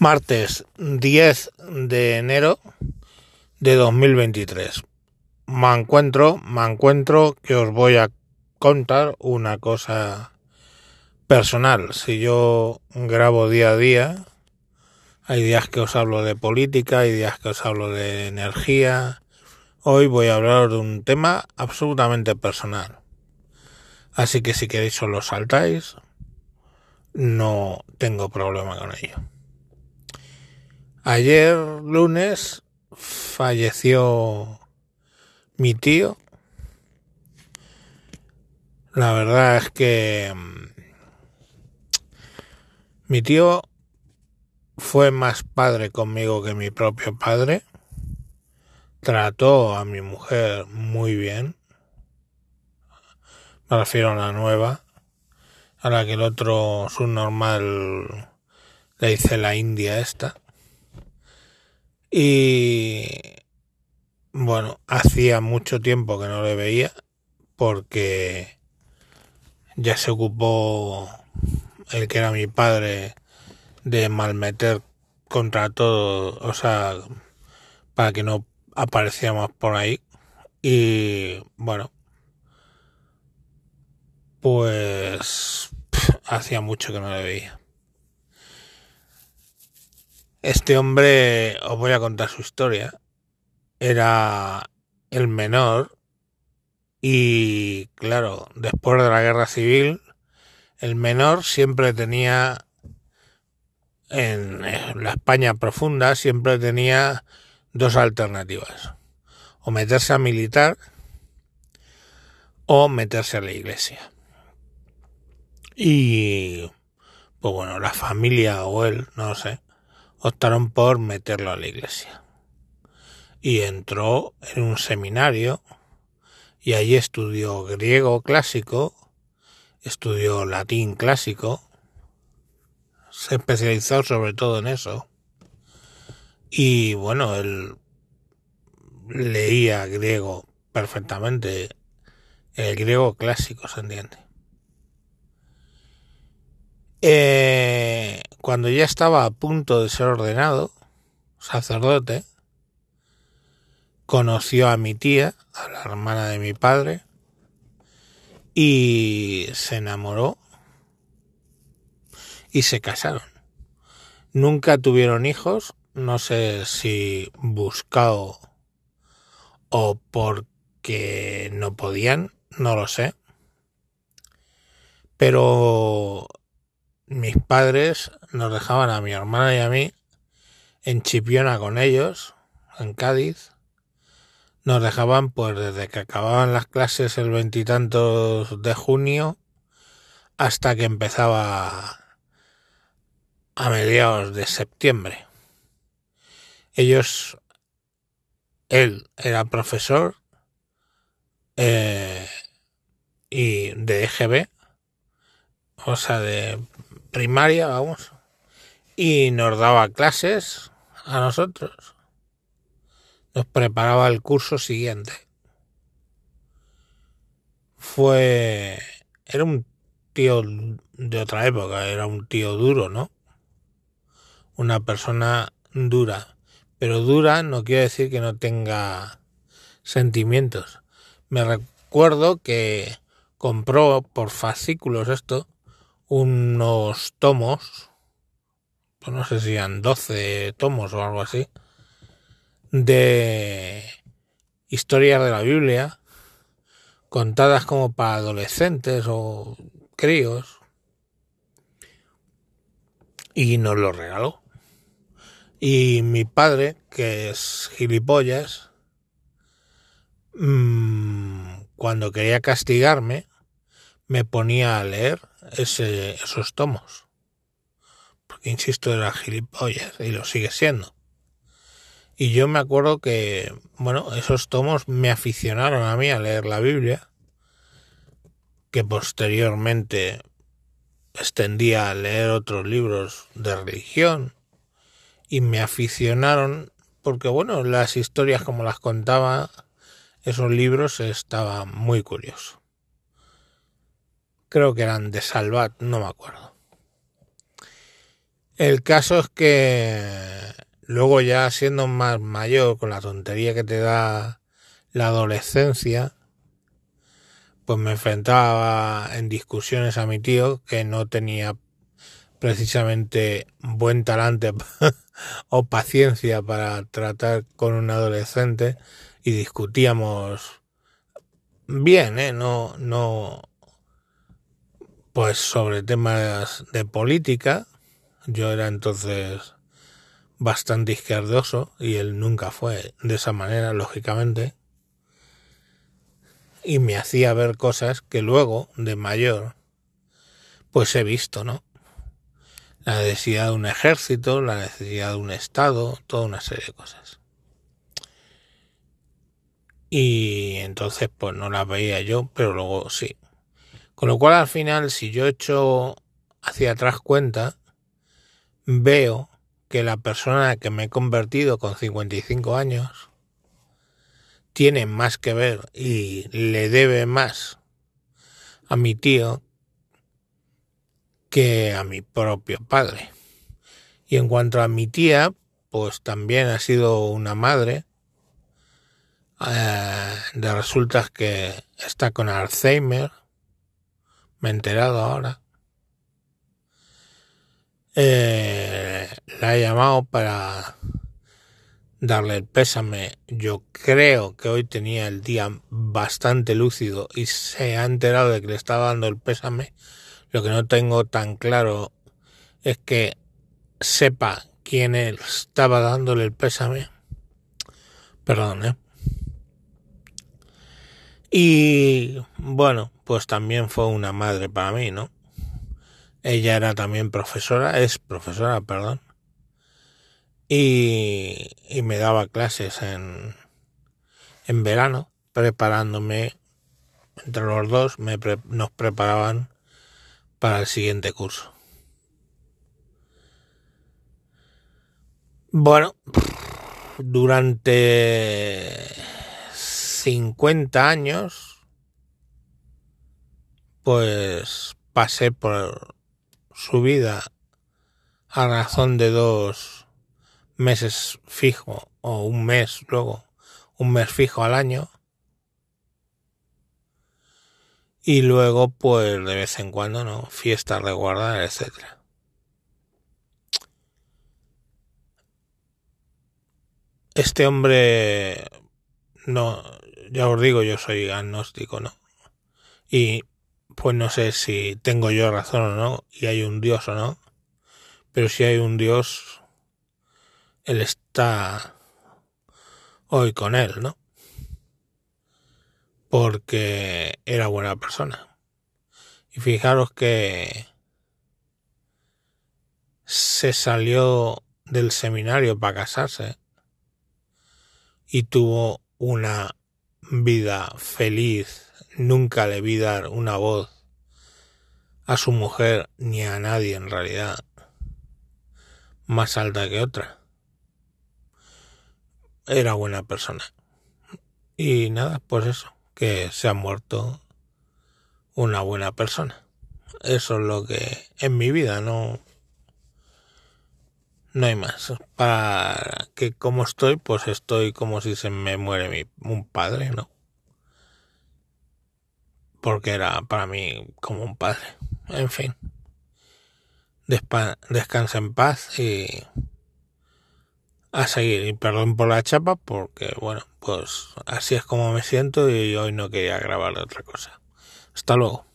Martes 10 de enero de 2023. Me encuentro, me encuentro que os voy a contar una cosa personal. Si yo grabo día a día, hay días que os hablo de política, hay días que os hablo de energía. Hoy voy a hablar de un tema absolutamente personal. Así que si queréis solo saltáis, no tengo problema con ello. Ayer lunes falleció mi tío. La verdad es que mm, mi tío fue más padre conmigo que mi propio padre. Trató a mi mujer muy bien. Me refiero a la nueva, a la que el otro subnormal le dice la India esta. Y bueno, hacía mucho tiempo que no le veía porque ya se ocupó el que era mi padre de malmeter contra todo, o sea, para que no apareciéramos por ahí. Y bueno, pues hacía mucho que no le veía. Este hombre, os voy a contar su historia, era el menor y claro, después de la guerra civil, el menor siempre tenía, en la España profunda, siempre tenía dos alternativas, o meterse a militar o meterse a la iglesia. Y, pues bueno, la familia o él, no sé, optaron por meterlo a la iglesia. Y entró en un seminario y allí estudió griego clásico, estudió latín clásico, se especializó sobre todo en eso. Y bueno, él leía griego perfectamente, el griego clásico se entiende. Eh, cuando ya estaba a punto de ser ordenado sacerdote, conoció a mi tía, a la hermana de mi padre, y se enamoró y se casaron. Nunca tuvieron hijos, no sé si buscado o porque no podían, no lo sé. Pero mis padres nos dejaban a mi hermana y a mí en Chipiona con ellos, en Cádiz. Nos dejaban pues desde que acababan las clases el veintitantos de junio hasta que empezaba a mediados de septiembre. Ellos, él era profesor eh, y de EGB, o sea, de primaria, vamos, y nos daba clases a nosotros. Nos preparaba el curso siguiente. Fue... Era un tío de otra época, era un tío duro, ¿no? Una persona dura. Pero dura no quiere decir que no tenga sentimientos. Me recuerdo que compró por fascículos esto unos tomos, pues no sé si eran 12 tomos o algo así, de historias de la Biblia, contadas como para adolescentes o críos, y nos lo regaló. Y mi padre, que es gilipollas, mmm, cuando quería castigarme, me ponía a leer ese, esos tomos. Porque, insisto, era gilipollas y lo sigue siendo. Y yo me acuerdo que, bueno, esos tomos me aficionaron a mí a leer la Biblia, que posteriormente extendía a leer otros libros de religión, y me aficionaron porque, bueno, las historias como las contaba esos libros estaba muy curioso creo que eran de Salvat, no me acuerdo. El caso es que luego ya siendo más mayor, con la tontería que te da la adolescencia, pues me enfrentaba en discusiones a mi tío que no tenía precisamente buen talante o paciencia para tratar con un adolescente y discutíamos bien, ¿eh? No, no, pues sobre temas de política. Yo era entonces bastante izquierdoso y él nunca fue de esa manera, lógicamente. Y me hacía ver cosas que luego, de mayor, pues he visto, ¿no? La necesidad de un ejército, la necesidad de un Estado, toda una serie de cosas. Y entonces pues no las veía yo, pero luego sí. Con lo cual al final, si yo echo hacia atrás cuenta, veo que la persona que me he convertido con 55 años tiene más que ver y le debe más a mi tío que a mi propio padre. Y en cuanto a mi tía, pues también ha sido una madre. Eh, de resultas que está con Alzheimer. Me he enterado ahora. Eh, la he llamado para darle el pésame. Yo creo que hoy tenía el día bastante lúcido y se ha enterado de que le estaba dando el pésame. Lo que no tengo tan claro es que sepa quién estaba dándole el pésame. Perdón, ¿eh? Y bueno, pues también fue una madre para mí, ¿no? Ella era también profesora, es profesora, perdón. Y, y me daba clases en, en verano, preparándome, entre los dos me nos preparaban para el siguiente curso. Bueno, durante 50 años, pues pasé por su vida a razón de dos meses fijo o un mes luego un mes fijo al año. Y luego pues de vez en cuando no fiestas de guardar etcétera. Este hombre no ya os digo yo soy agnóstico no y pues no sé si tengo yo razón o no y hay un dios o no pero si hay un dios él está hoy con él no porque era buena persona. Y fijaros que se salió del seminario para casarse y tuvo una vida feliz. Nunca le vi dar una voz a su mujer ni a nadie en realidad más alta que otra. Era buena persona. Y nada, pues eso que se ha muerto una buena persona. Eso es lo que en mi vida no no hay más. Para que como estoy, pues estoy como si se me muere mi, un padre, ¿no? Porque era para mí como un padre. En fin. descansa en paz y a seguir. Y perdón por la chapa, porque bueno, pues así es como me siento y hoy no quería grabar otra cosa. Hasta luego.